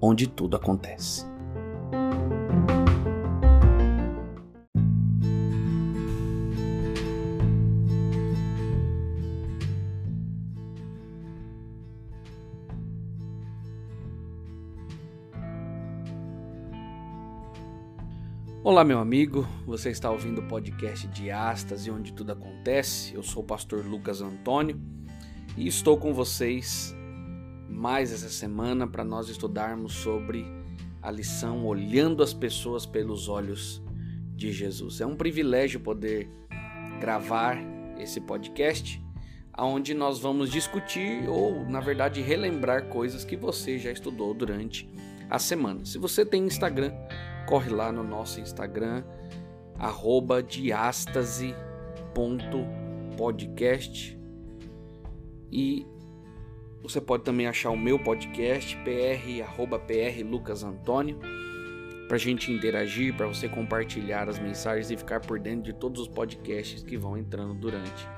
onde tudo acontece. Olá, meu amigo. Você está ouvindo o podcast de e onde tudo acontece. Eu sou o pastor Lucas Antônio e estou com vocês mais essa semana para nós estudarmos sobre a lição Olhando as Pessoas pelos Olhos de Jesus. É um privilégio poder gravar esse podcast onde nós vamos discutir ou, na verdade, relembrar coisas que você já estudou durante a semana. Se você tem Instagram, corre lá no nosso Instagram, diastase.podcast e você pode também achar o meu podcast, pr, arroba pr Lucas Antônio, para a gente interagir, para você compartilhar as mensagens e ficar por dentro de todos os podcasts que vão entrando durante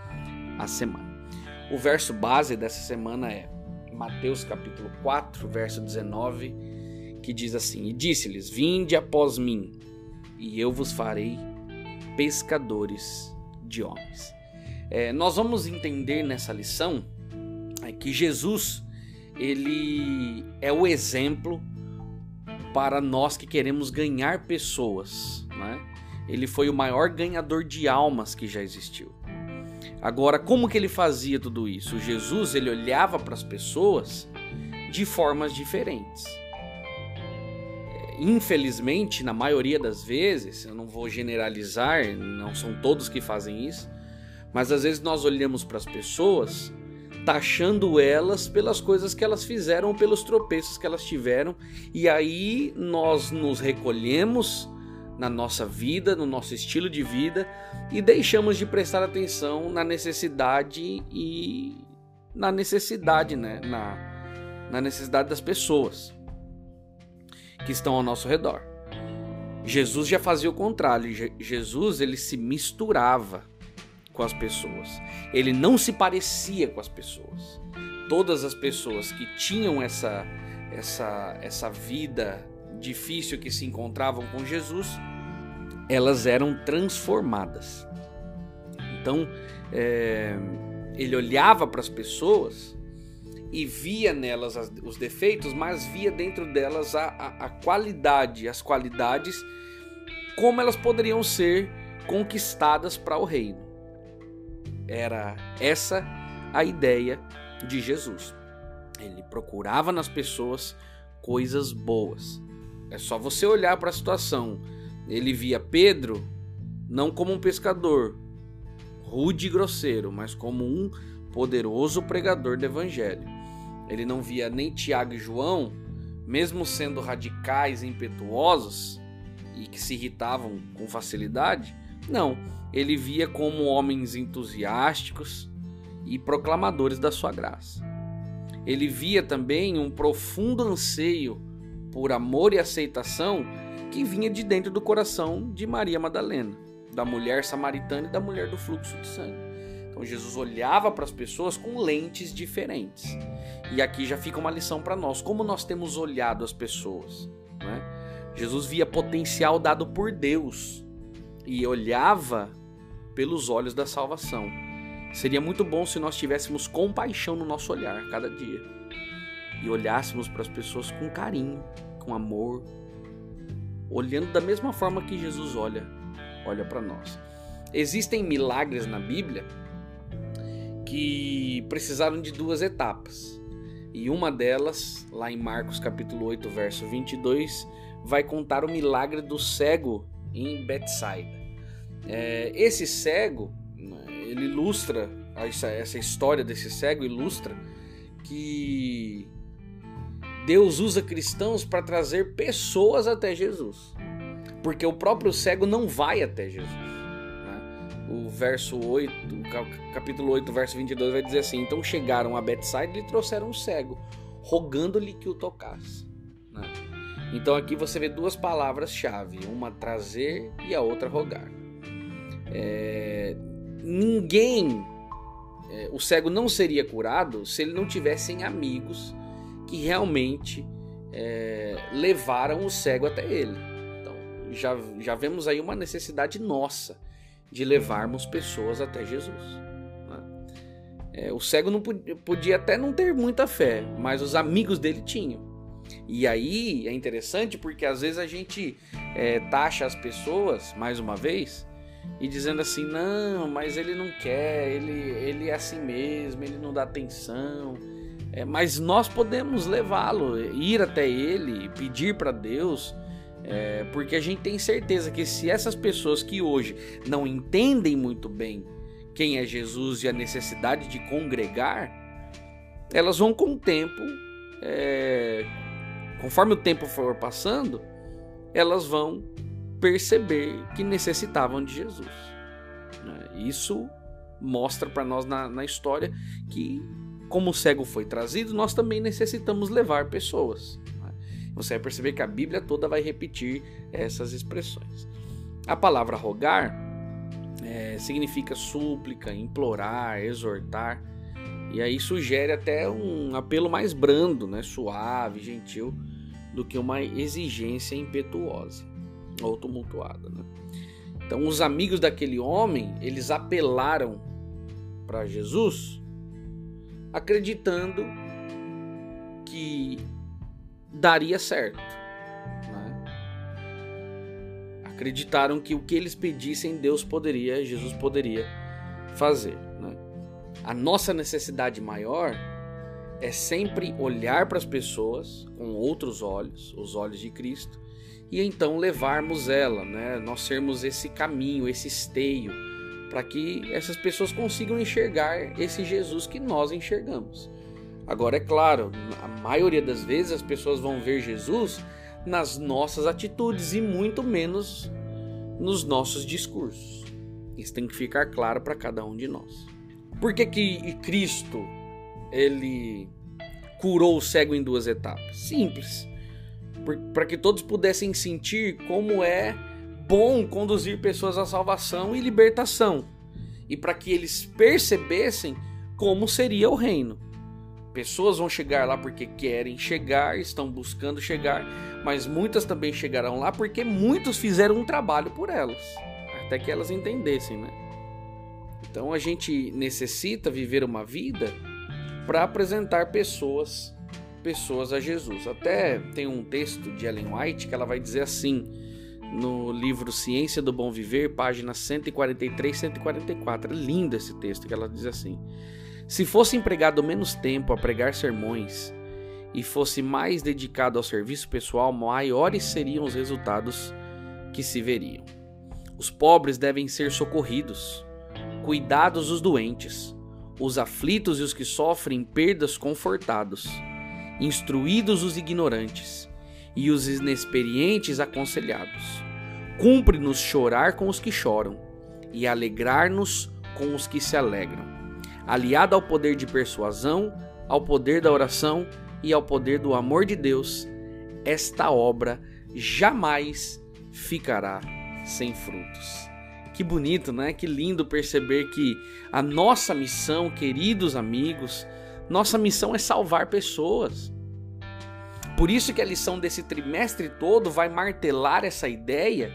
a semana. O verso base dessa semana é Mateus capítulo 4, verso 19 que diz assim: E disse-lhes: Vinde após mim, e eu vos farei pescadores de homens. É, nós vamos entender nessa lição que Jesus ele é o exemplo para nós que queremos ganhar pessoas. Né? Ele foi o maior ganhador de almas que já existiu. Agora, como que ele fazia tudo isso? Jesus ele olhava para as pessoas de formas diferentes infelizmente, na maioria das vezes, eu não vou generalizar, não são todos que fazem isso, mas às vezes nós olhamos para as pessoas taxando elas pelas coisas que elas fizeram, pelos tropeços que elas tiveram, e aí nós nos recolhemos na nossa vida, no nosso estilo de vida e deixamos de prestar atenção na necessidade e na necessidade, né, na, na necessidade das pessoas que estão ao nosso redor. Jesus já fazia o contrário. Jesus ele se misturava com as pessoas. Ele não se parecia com as pessoas. Todas as pessoas que tinham essa essa essa vida difícil que se encontravam com Jesus, elas eram transformadas. Então, é, ele olhava para as pessoas e via nelas as, os defeitos, mas via dentro delas a, a, a qualidade, as qualidades, como elas poderiam ser conquistadas para o reino. Era essa a ideia de Jesus. Ele procurava nas pessoas coisas boas. É só você olhar para a situação. Ele via Pedro não como um pescador rude e grosseiro, mas como um poderoso pregador do evangelho. Ele não via nem Tiago e João, mesmo sendo radicais e impetuosos e que se irritavam com facilidade, não, ele via como homens entusiásticos e proclamadores da sua graça. Ele via também um profundo anseio por amor e aceitação que vinha de dentro do coração de Maria Madalena, da mulher samaritana e da mulher do fluxo de sangue. Então Jesus olhava para as pessoas com lentes diferentes. E aqui já fica uma lição para nós: como nós temos olhado as pessoas. Né? Jesus via potencial dado por Deus e olhava pelos olhos da salvação. Seria muito bom se nós tivéssemos compaixão no nosso olhar cada dia e olhássemos para as pessoas com carinho, com amor, olhando da mesma forma que Jesus olha, olha para nós. Existem milagres na Bíblia que precisaram de duas etapas. E uma delas, lá em Marcos capítulo 8, verso 22, vai contar o milagre do cego em Betsaida. É, esse cego, ele ilustra, essa, essa história desse cego ilustra que Deus usa cristãos para trazer pessoas até Jesus. Porque o próprio cego não vai até Jesus. Né? O verso 8, capítulo 8, verso 22 vai dizer assim: Então chegaram a Betsaida e lhe trouxeram um cego, rogando-lhe que o tocasse. Né? Então aqui você vê duas palavras-chave: uma trazer e a outra rogar. É, ninguém, é, o cego não seria curado se ele não tivessem amigos que realmente é, levaram o cego até ele. Então já, já vemos aí uma necessidade nossa de levarmos pessoas até Jesus. Né? É, o cego não podia, podia até não ter muita fé, mas os amigos dele tinham. E aí é interessante porque às vezes a gente é, taxa as pessoas, mais uma vez, e dizendo assim: não, mas ele não quer, ele, ele é assim mesmo, ele não dá atenção. É, mas nós podemos levá-lo, ir até ele, pedir para Deus, é, porque a gente tem certeza que se essas pessoas que hoje não entendem muito bem quem é Jesus e a necessidade de congregar, elas vão com o tempo, é, conforme o tempo for passando, elas vão perceber que necessitavam de Jesus. Né? Isso mostra para nós na, na história que, como o cego foi trazido, nós também necessitamos levar pessoas. Né? Você vai perceber que a Bíblia toda vai repetir essas expressões. A palavra rogar é, significa súplica, implorar, exortar. E aí sugere até um apelo mais brando, né, suave, gentil, do que uma exigência impetuosa ou tumultuada. Né? Então, os amigos daquele homem eles apelaram para Jesus, acreditando que daria certo. Né? Acreditaram que o que eles pedissem Deus poderia, Jesus poderia fazer. Né? A nossa necessidade maior é sempre olhar para as pessoas com outros olhos, os olhos de Cristo, e então levarmos ela, né? Nós sermos esse caminho, esse esteio, para que essas pessoas consigam enxergar esse Jesus que nós enxergamos. Agora é claro, a maioria das vezes as pessoas vão ver Jesus nas nossas atitudes e muito menos nos nossos discursos. Isso tem que ficar claro para cada um de nós. Por que que Cristo ele curou o cego em duas etapas? Simples para que todos pudessem sentir como é bom conduzir pessoas à salvação e libertação, e para que eles percebessem como seria o reino. Pessoas vão chegar lá porque querem chegar, estão buscando chegar, mas muitas também chegarão lá porque muitos fizeram um trabalho por elas, até que elas entendessem, né? Então a gente necessita viver uma vida para apresentar pessoas pessoas a Jesus. Até tem um texto de Ellen White que ela vai dizer assim, no livro Ciência do Bom Viver, páginas 143 e 144. É lindo esse texto que ela diz assim: Se fosse empregado menos tempo a pregar sermões e fosse mais dedicado ao serviço pessoal, maiores seriam os resultados que se veriam. Os pobres devem ser socorridos, cuidados os doentes, os aflitos e os que sofrem perdas confortados instruídos os ignorantes e os inexperientes aconselhados. Cumpre-nos chorar com os que choram e alegrar-nos com os que se alegram. Aliado ao poder de persuasão, ao poder da oração e ao poder do amor de Deus, esta obra jamais ficará sem frutos. Que bonito, né? Que lindo perceber que a nossa missão, queridos amigos, nossa missão é salvar pessoas. Por isso que a lição desse trimestre todo vai martelar essa ideia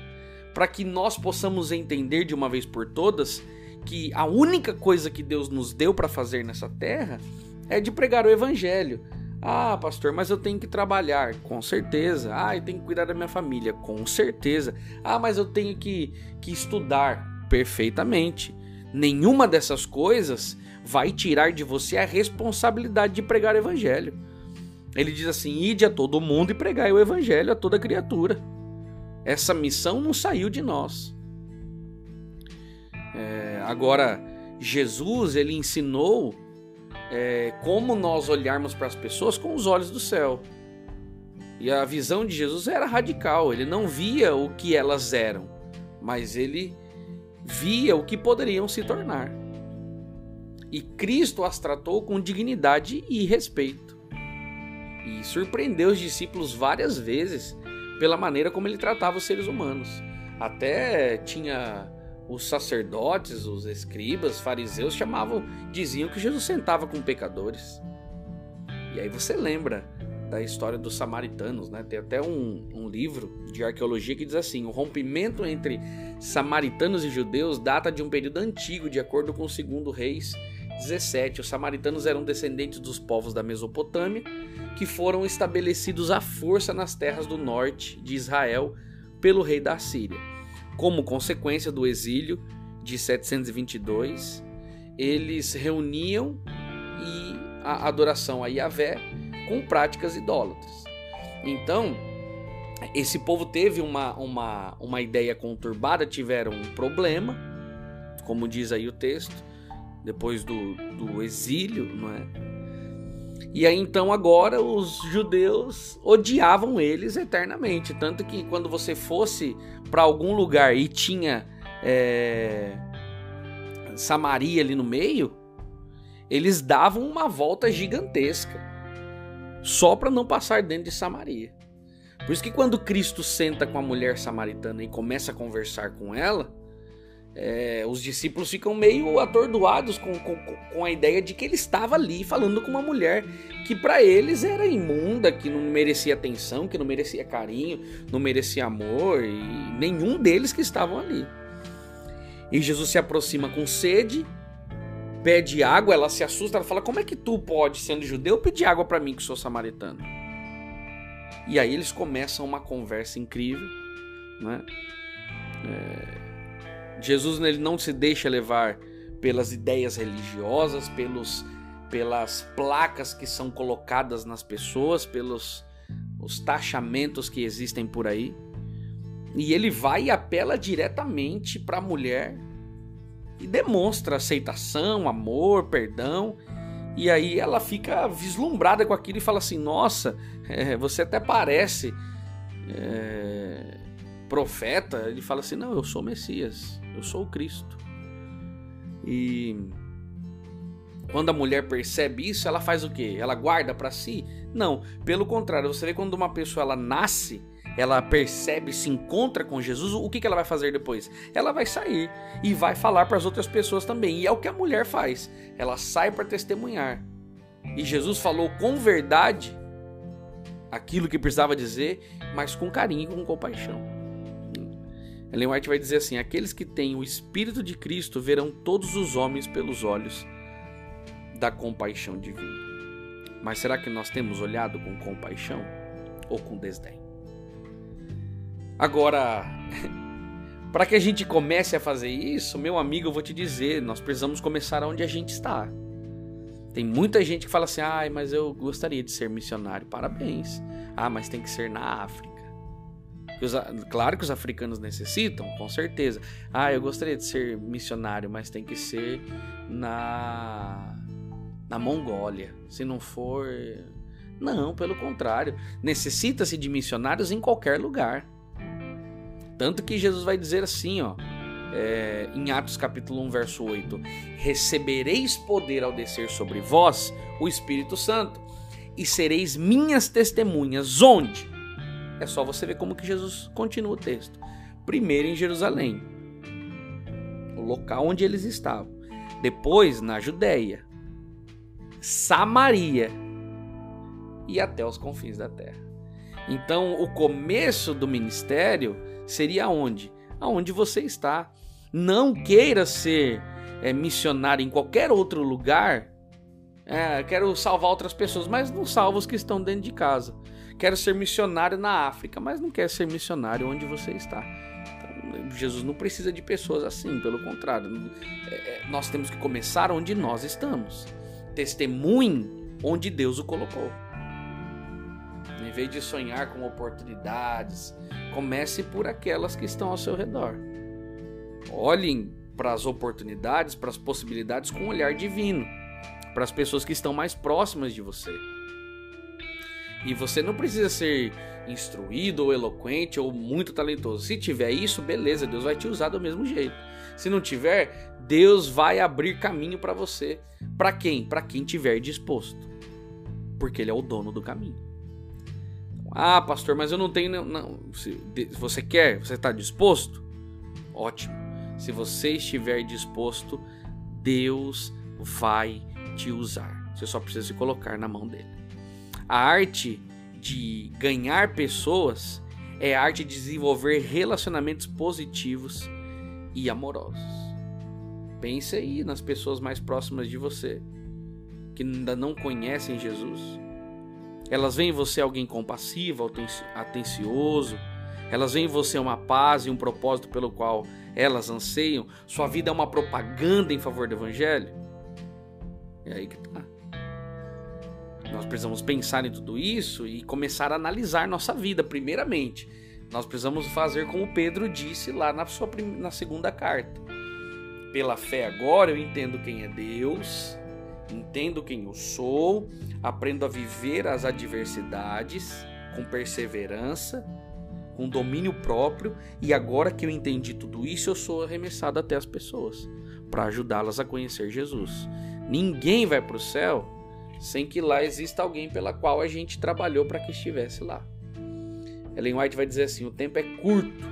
para que nós possamos entender de uma vez por todas que a única coisa que Deus nos deu para fazer nessa terra é de pregar o evangelho. Ah, pastor, mas eu tenho que trabalhar, com certeza. Ah, eu tenho que cuidar da minha família, com certeza. Ah, mas eu tenho que, que estudar, perfeitamente. Nenhuma dessas coisas vai tirar de você a responsabilidade de pregar o evangelho. Ele diz assim: ide a todo mundo e pregai o evangelho a toda criatura. Essa missão não saiu de nós. É, agora, Jesus ele ensinou é, como nós olharmos para as pessoas com os olhos do céu. E a visão de Jesus era radical, ele não via o que elas eram, mas ele via o que poderiam se tornar. E Cristo as tratou com dignidade e respeito. E surpreendeu os discípulos várias vezes pela maneira como ele tratava os seres humanos. Até tinha os sacerdotes, os escribas, fariseus chamavam, diziam que Jesus sentava com pecadores. E aí você lembra da história dos samaritanos, né? Tem até um, um livro de arqueologia que diz assim: o rompimento entre samaritanos e judeus data de um período antigo, de acordo com o segundo Reis 17. Os samaritanos eram descendentes dos povos da Mesopotâmia, que foram estabelecidos à força nas terras do norte de Israel pelo rei da Síria. Como consequência do exílio de 722, eles reuniam e a adoração a Yahvé com práticas idólatras. Então, esse povo teve uma, uma, uma ideia conturbada, tiveram um problema, como diz aí o texto, depois do, do exílio, não é? E aí então agora os judeus odiavam eles eternamente, tanto que quando você fosse para algum lugar e tinha é, Samaria ali no meio, eles davam uma volta gigantesca só para não passar dentro de Samaria. Por isso que quando Cristo senta com a mulher samaritana e começa a conversar com ela, é, os discípulos ficam meio atordoados com, com, com, a ideia de que ele estava ali falando com uma mulher que para eles era imunda, que não merecia atenção, que não merecia carinho, não merecia amor, e nenhum deles que estavam ali. E Jesus se aproxima com sede, pede água, ela se assusta, ela fala: Como é que tu pode, sendo judeu, pedir água para mim que sou samaritano? E aí eles começam uma conversa incrível, né? É Jesus ele não se deixa levar pelas ideias religiosas, pelos, pelas placas que são colocadas nas pessoas, pelos os taxamentos que existem por aí. E ele vai e apela diretamente para a mulher e demonstra aceitação, amor, perdão. E aí ela fica vislumbrada com aquilo e fala assim: Nossa, é, você até parece é, profeta. Ele fala assim: Não, eu sou Messias. Eu sou o Cristo. E quando a mulher percebe isso, ela faz o quê? Ela guarda para si? Não, pelo contrário, você vê quando uma pessoa ela nasce, ela percebe, se encontra com Jesus, o que, que ela vai fazer depois? Ela vai sair e vai falar para as outras pessoas também. E é o que a mulher faz. Ela sai para testemunhar. E Jesus falou com verdade aquilo que precisava dizer, mas com carinho e com compaixão. Ellen White vai dizer assim: aqueles que têm o Espírito de Cristo verão todos os homens pelos olhos da compaixão divina. Mas será que nós temos olhado com compaixão ou com desdém? Agora, para que a gente comece a fazer isso, meu amigo, eu vou te dizer, nós precisamos começar onde a gente está. Tem muita gente que fala assim: "Ai, mas eu gostaria de ser missionário". Parabéns. Ah, mas tem que ser na África. Os, claro que os africanos necessitam, com certeza. Ah, eu gostaria de ser missionário, mas tem que ser na na Mongólia. Se não for, não, pelo contrário, necessita-se de missionários em qualquer lugar. Tanto que Jesus vai dizer assim, ó, é, em Atos capítulo 1, verso 8: Recebereis poder ao descer sobre vós o Espírito Santo, e sereis minhas testemunhas. Onde? É só você ver como que Jesus continua o texto. Primeiro em Jerusalém, o local onde eles estavam. Depois na Judéia, Samaria e até os confins da terra. Então, o começo do ministério seria onde? Aonde você está. Não queira ser é, missionário em qualquer outro lugar. É, quero salvar outras pessoas, mas não salva os que estão dentro de casa. Quero ser missionário na África, mas não quer ser missionário onde você está. Então, Jesus não precisa de pessoas assim, pelo contrário. É, é, nós temos que começar onde nós estamos. Testemunhe onde Deus o colocou. Em vez de sonhar com oportunidades, comece por aquelas que estão ao seu redor. Olhem para as oportunidades, para as possibilidades com um olhar divino, para as pessoas que estão mais próximas de você. E você não precisa ser instruído ou eloquente ou muito talentoso. Se tiver isso, beleza, Deus vai te usar do mesmo jeito. Se não tiver, Deus vai abrir caminho para você. Para quem? Para quem tiver disposto. Porque ele é o dono do caminho. Ah, pastor, mas eu não tenho. Não. Se você quer, você está disposto? Ótimo. Se você estiver disposto, Deus vai te usar. Você só precisa se colocar na mão dele. A arte de ganhar pessoas é a arte de desenvolver relacionamentos positivos e amorosos. Pense aí nas pessoas mais próximas de você que ainda não conhecem Jesus. Elas veem em você alguém compassivo, atencioso. Elas veem em você uma paz e um propósito pelo qual elas anseiam. Sua vida é uma propaganda em favor do evangelho. É aí que tá. Nós precisamos pensar em tudo isso e começar a analisar nossa vida, primeiramente. Nós precisamos fazer como Pedro disse lá na sua na segunda carta. Pela fé agora eu entendo quem é Deus, entendo quem eu sou, aprendo a viver as adversidades com perseverança, com domínio próprio, e agora que eu entendi tudo isso, eu sou arremessado até as pessoas para ajudá-las a conhecer Jesus. Ninguém vai para o céu sem que lá exista alguém pela qual a gente trabalhou para que estivesse lá. Ellen White vai dizer assim: o tempo é curto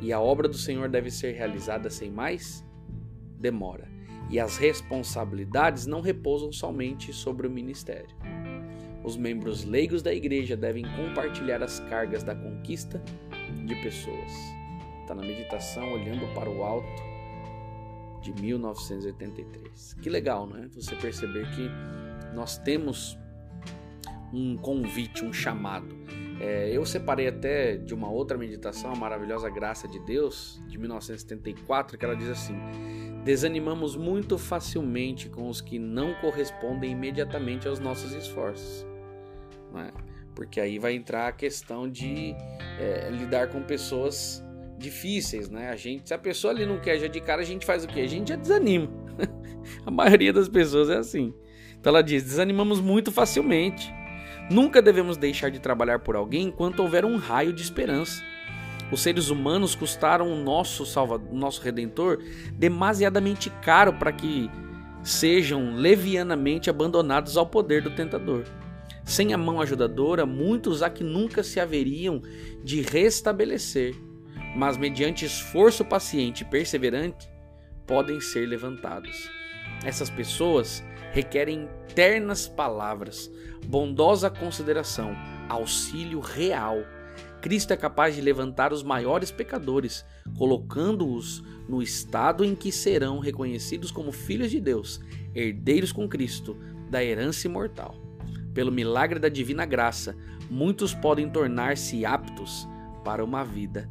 e a obra do Senhor deve ser realizada sem mais demora. E as responsabilidades não repousam somente sobre o ministério. Os membros leigos da igreja devem compartilhar as cargas da conquista de pessoas. Está na meditação olhando para o alto de 1983. Que legal, né? Você perceber que nós temos um convite, um chamado. É, eu separei até de uma outra meditação, a maravilhosa graça de Deus, de 1974, que ela diz assim: Desanimamos muito facilmente com os que não correspondem imediatamente aos nossos esforços. É? Porque aí vai entrar a questão de é, lidar com pessoas difíceis, né? A gente, se a pessoa ali não quer já de cara, a gente faz o quê? A gente já desanima. a maioria das pessoas é assim. Então ela diz: desanimamos muito facilmente. Nunca devemos deixar de trabalhar por alguém enquanto houver um raio de esperança. Os seres humanos custaram o nosso salvador, nosso redentor demasiadamente caro para que sejam levianamente abandonados ao poder do tentador. Sem a mão ajudadora, muitos há que nunca se haveriam de restabelecer, mas mediante esforço paciente e perseverante, podem ser levantados. Essas pessoas requerem ternas palavras, bondosa consideração, auxílio real. Cristo é capaz de levantar os maiores pecadores, colocando-os no estado em que serão reconhecidos como filhos de Deus, herdeiros com Cristo da herança imortal. Pelo milagre da divina graça, muitos podem tornar-se aptos para uma vida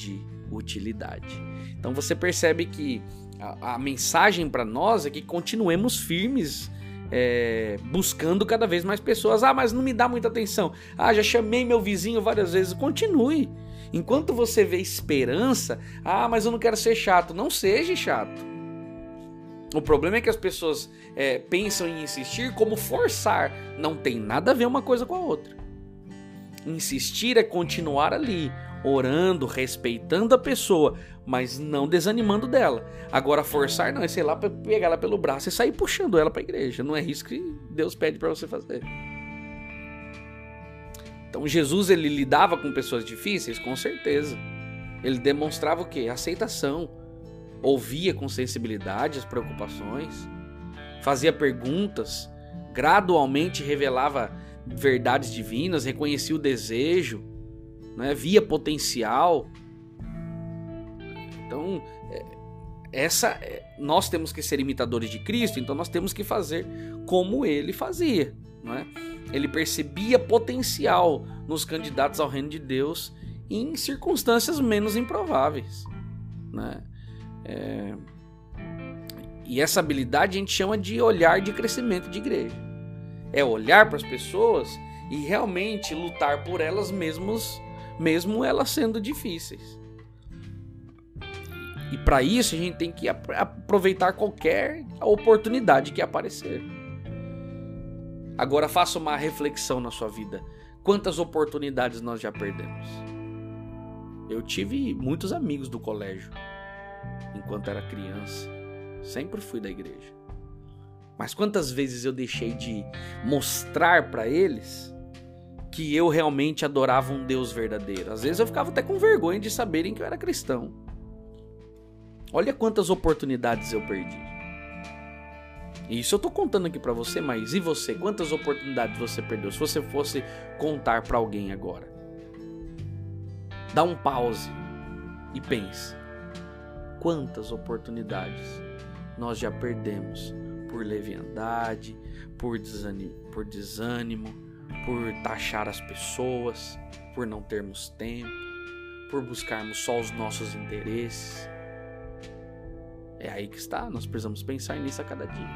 de utilidade. Então você percebe que a, a mensagem para nós é que continuemos firmes. É, buscando cada vez mais pessoas. Ah, mas não me dá muita atenção. Ah, já chamei meu vizinho várias vezes. Continue. Enquanto você vê esperança, ah, mas eu não quero ser chato. Não seja chato. O problema é que as pessoas é, pensam em insistir como forçar. Não tem nada a ver uma coisa com a outra. Insistir é continuar ali, orando, respeitando a pessoa, mas não desanimando dela. Agora forçar não é sei lá pegar ela pelo braço e sair puxando ela para a igreja. Não é isso que Deus pede para você fazer. Então Jesus ele lidava com pessoas difíceis, com certeza. Ele demonstrava o quê? Aceitação. Ouvia com sensibilidade as preocupações, fazia perguntas, gradualmente revelava verdades divinas, reconhecia o desejo, né? via potencial. Então, é, essa é, nós temos que ser imitadores de Cristo, então nós temos que fazer como ele fazia. Né? Ele percebia potencial nos candidatos ao reino de Deus em circunstâncias menos improváveis. Né? É... E essa habilidade a gente chama de olhar de crescimento de igreja. É olhar para as pessoas e realmente lutar por elas mesmos mesmo elas sendo difíceis. E para isso a gente tem que aproveitar qualquer oportunidade que aparecer. Agora faça uma reflexão na sua vida. Quantas oportunidades nós já perdemos? Eu tive muitos amigos do colégio enquanto era criança. Sempre fui da igreja. Mas quantas vezes eu deixei de mostrar para eles que eu realmente adorava um Deus verdadeiro? Às vezes eu ficava até com vergonha de saberem que eu era cristão. Olha quantas oportunidades eu perdi. Isso eu tô contando aqui para você, mas e você? Quantas oportunidades você perdeu? Se você fosse contar para alguém agora. Dá um pause e pense. Quantas oportunidades nós já perdemos por leviandade, por desânimo, por, desânimo, por taxar as pessoas, por não termos tempo, por buscarmos só os nossos interesses. É aí que está, nós precisamos pensar nisso a cada dia.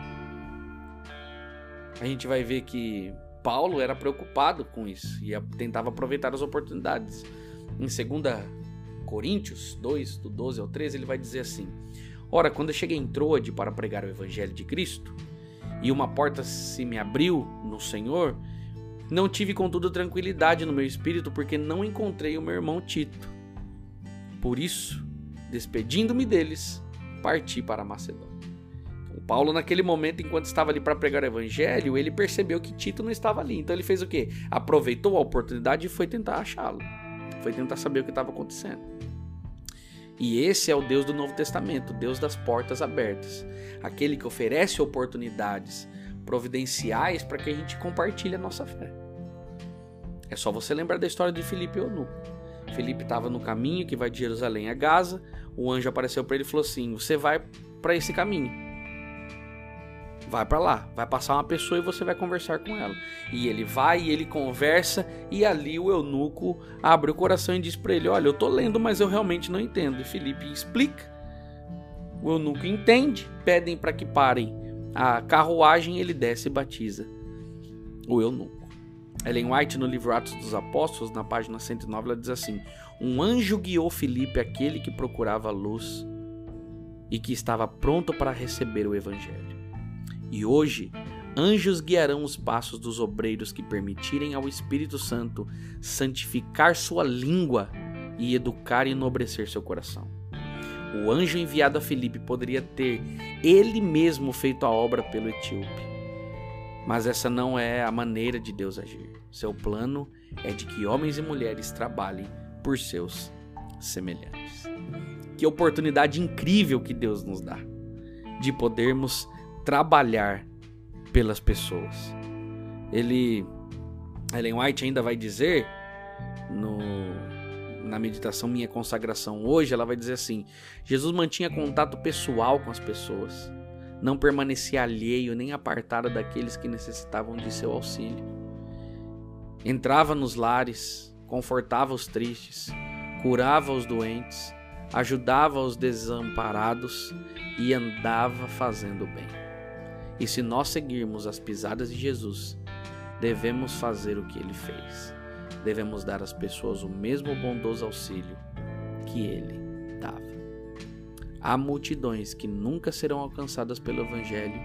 A gente vai ver que Paulo era preocupado com isso e tentava aproveitar as oportunidades. Em 2 Coríntios 2, do 12 ao 13, ele vai dizer assim: Ora, quando eu cheguei em Troade para pregar o Evangelho de Cristo, e uma porta se me abriu no Senhor, não tive, contudo, tranquilidade no meu espírito, porque não encontrei o meu irmão Tito. Por isso, despedindo-me deles, parti para Macedônia. O Paulo, naquele momento, enquanto estava ali para pregar o evangelho, ele percebeu que Tito não estava ali. Então ele fez o quê? Aproveitou a oportunidade e foi tentar achá-lo. Foi tentar saber o que estava acontecendo. E esse é o Deus do Novo Testamento, Deus das portas abertas, aquele que oferece oportunidades providenciais para que a gente compartilhe a nossa fé. É só você lembrar da história de Filipe e Eunuco. Filipe estava no caminho que vai de Jerusalém a Gaza, o anjo apareceu para ele e falou assim: Você vai para esse caminho vai para lá, vai passar uma pessoa e você vai conversar com ela. E ele vai e ele conversa e ali o eunuco abre o coração e diz para ele: "Olha, eu tô lendo, mas eu realmente não entendo". E Felipe explica. O eunuco entende, pedem para que parem a carruagem, ele desce e batiza o eunuco. Ellen White no livro Atos dos Apóstolos, na página 109, ela diz assim: "Um anjo guiou Felipe aquele que procurava a luz e que estava pronto para receber o evangelho. E hoje, anjos guiarão os passos dos obreiros que permitirem ao Espírito Santo santificar sua língua e educar e enobrecer seu coração. O anjo enviado a Filipe poderia ter ele mesmo feito a obra pelo etíope. Mas essa não é a maneira de Deus agir. Seu plano é de que homens e mulheres trabalhem por seus semelhantes. Que oportunidade incrível que Deus nos dá de podermos trabalhar pelas pessoas. Ele, Ellen White ainda vai dizer no, na meditação Minha Consagração hoje, ela vai dizer assim: Jesus mantinha contato pessoal com as pessoas, não permanecia alheio nem apartado daqueles que necessitavam de seu auxílio. Entrava nos lares, confortava os tristes, curava os doentes, ajudava os desamparados e andava fazendo bem. E se nós seguirmos as pisadas de Jesus, devemos fazer o que ele fez. Devemos dar às pessoas o mesmo bondoso auxílio que ele dava. Há multidões que nunca serão alcançadas pelo Evangelho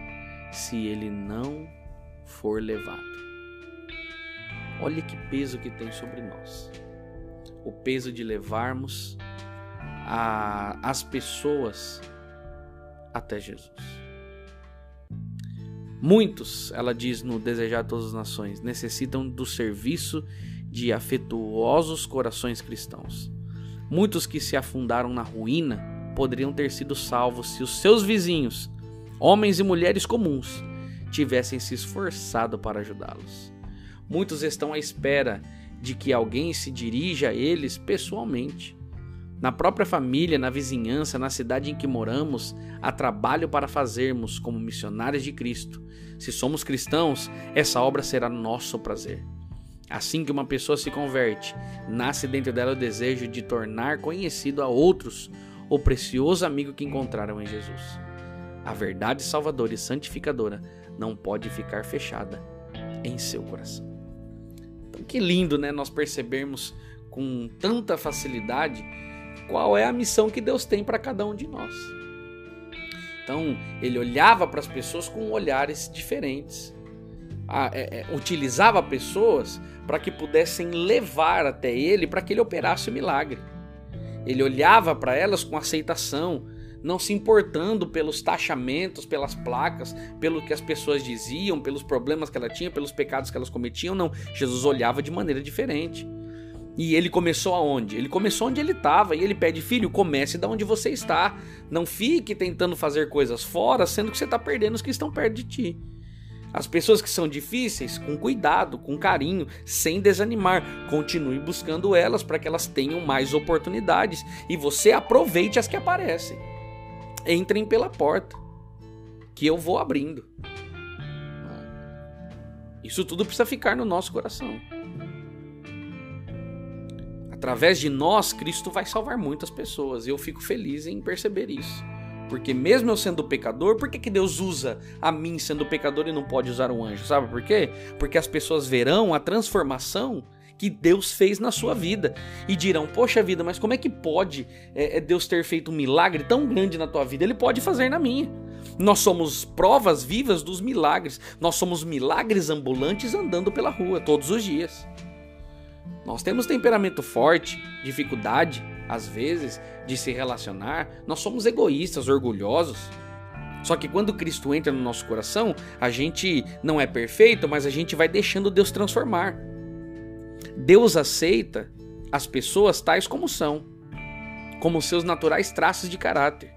se ele não for levado. Olha que peso que tem sobre nós. O peso de levarmos a, as pessoas até Jesus. Muitos, ela diz no Desejar Todas as Nações, necessitam do serviço de afetuosos corações cristãos. Muitos que se afundaram na ruína poderiam ter sido salvos se os seus vizinhos, homens e mulheres comuns, tivessem se esforçado para ajudá-los. Muitos estão à espera de que alguém se dirija a eles pessoalmente. Na própria família, na vizinhança, na cidade em que moramos, há trabalho para fazermos como missionários de Cristo. Se somos cristãos, essa obra será nosso prazer. Assim que uma pessoa se converte, nasce dentro dela o desejo de tornar conhecido a outros o precioso amigo que encontraram em Jesus. A verdade salvadora e santificadora não pode ficar fechada em seu coração. Então, que lindo, né? Nós percebermos com tanta facilidade qual é a missão que Deus tem para cada um de nós. Então, ele olhava para as pessoas com olhares diferentes. a, é, é, utilizava pessoas para que pudessem levar até ele para que ele operasse o milagre. Ele olhava para elas com aceitação, não se importando pelos taxamentos, pelas placas, pelo que as pessoas diziam, pelos problemas que ela tinha, pelos pecados que elas cometiam, não. Jesus olhava de maneira diferente. E ele começou aonde? Ele começou onde ele estava. E ele pede, filho, comece da onde você está. Não fique tentando fazer coisas fora, sendo que você está perdendo os que estão perto de ti. As pessoas que são difíceis, com cuidado, com carinho, sem desanimar, continue buscando elas para que elas tenham mais oportunidades e você aproveite as que aparecem. Entrem pela porta, que eu vou abrindo. Isso tudo precisa ficar no nosso coração. Através de nós, Cristo vai salvar muitas pessoas. E eu fico feliz em perceber isso. Porque mesmo eu sendo pecador, por que, que Deus usa a mim sendo pecador e não pode usar um anjo? Sabe por quê? Porque as pessoas verão a transformação que Deus fez na sua vida e dirão: Poxa vida, mas como é que pode é, é Deus ter feito um milagre tão grande na tua vida? Ele pode fazer na minha. Nós somos provas vivas dos milagres. Nós somos milagres ambulantes andando pela rua todos os dias. Nós temos temperamento forte, dificuldade, às vezes, de se relacionar. Nós somos egoístas, orgulhosos. Só que quando Cristo entra no nosso coração, a gente não é perfeito, mas a gente vai deixando Deus transformar. Deus aceita as pessoas tais como são, como seus naturais traços de caráter,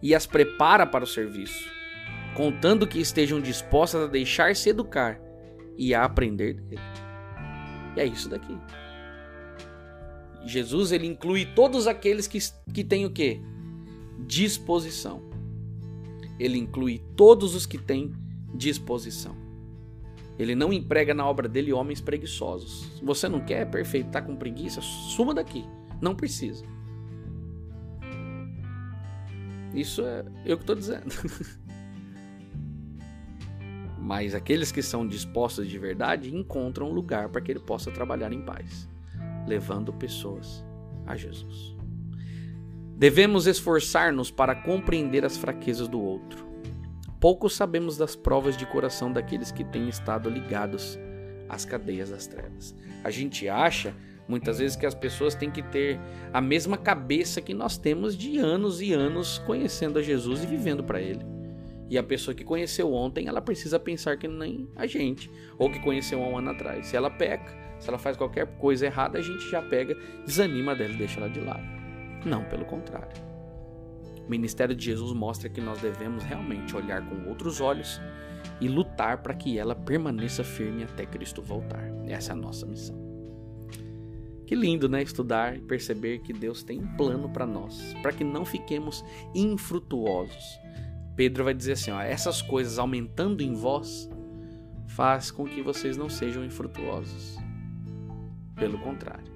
e as prepara para o serviço, contando que estejam dispostas a deixar-se educar e a aprender dele. E é isso daqui. Jesus ele inclui todos aqueles que, que têm o quê? Disposição. Ele inclui todos os que têm disposição. Ele não emprega na obra dele homens preguiçosos. Se você não quer, perfeito, tá com preguiça, suma daqui. Não precisa. Isso é eu que estou dizendo. Mas aqueles que são dispostos de verdade encontram lugar para que ele possa trabalhar em paz, levando pessoas a Jesus. Devemos esforçar-nos para compreender as fraquezas do outro. Pouco sabemos das provas de coração daqueles que têm estado ligados às cadeias das trevas. A gente acha muitas vezes que as pessoas têm que ter a mesma cabeça que nós temos de anos e anos conhecendo a Jesus e vivendo para Ele. E a pessoa que conheceu ontem, ela precisa pensar que nem a gente, ou que conheceu há um ano atrás. Se ela peca, se ela faz qualquer coisa errada, a gente já pega, desanima dela e deixa ela de lado. Não, pelo contrário. O ministério de Jesus mostra que nós devemos realmente olhar com outros olhos e lutar para que ela permaneça firme até Cristo voltar. Essa é a nossa missão. Que lindo, né? Estudar e perceber que Deus tem um plano para nós, para que não fiquemos infrutuosos Pedro vai dizer assim: ó, essas coisas aumentando em vós faz com que vocês não sejam infrutuosos. Pelo contrário,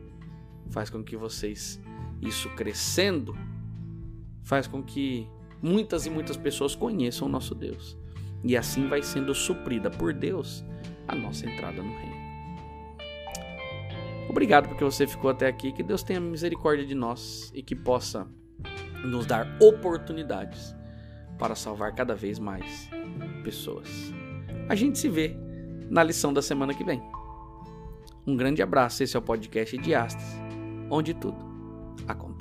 faz com que vocês, isso crescendo, faz com que muitas e muitas pessoas conheçam o nosso Deus. E assim vai sendo suprida por Deus a nossa entrada no reino. Obrigado porque você ficou até aqui. Que Deus tenha misericórdia de nós e que possa nos dar oportunidades para salvar cada vez mais pessoas. A gente se vê na lição da semana que vem. Um grande abraço, esse é o podcast de Astas, onde tudo acontece.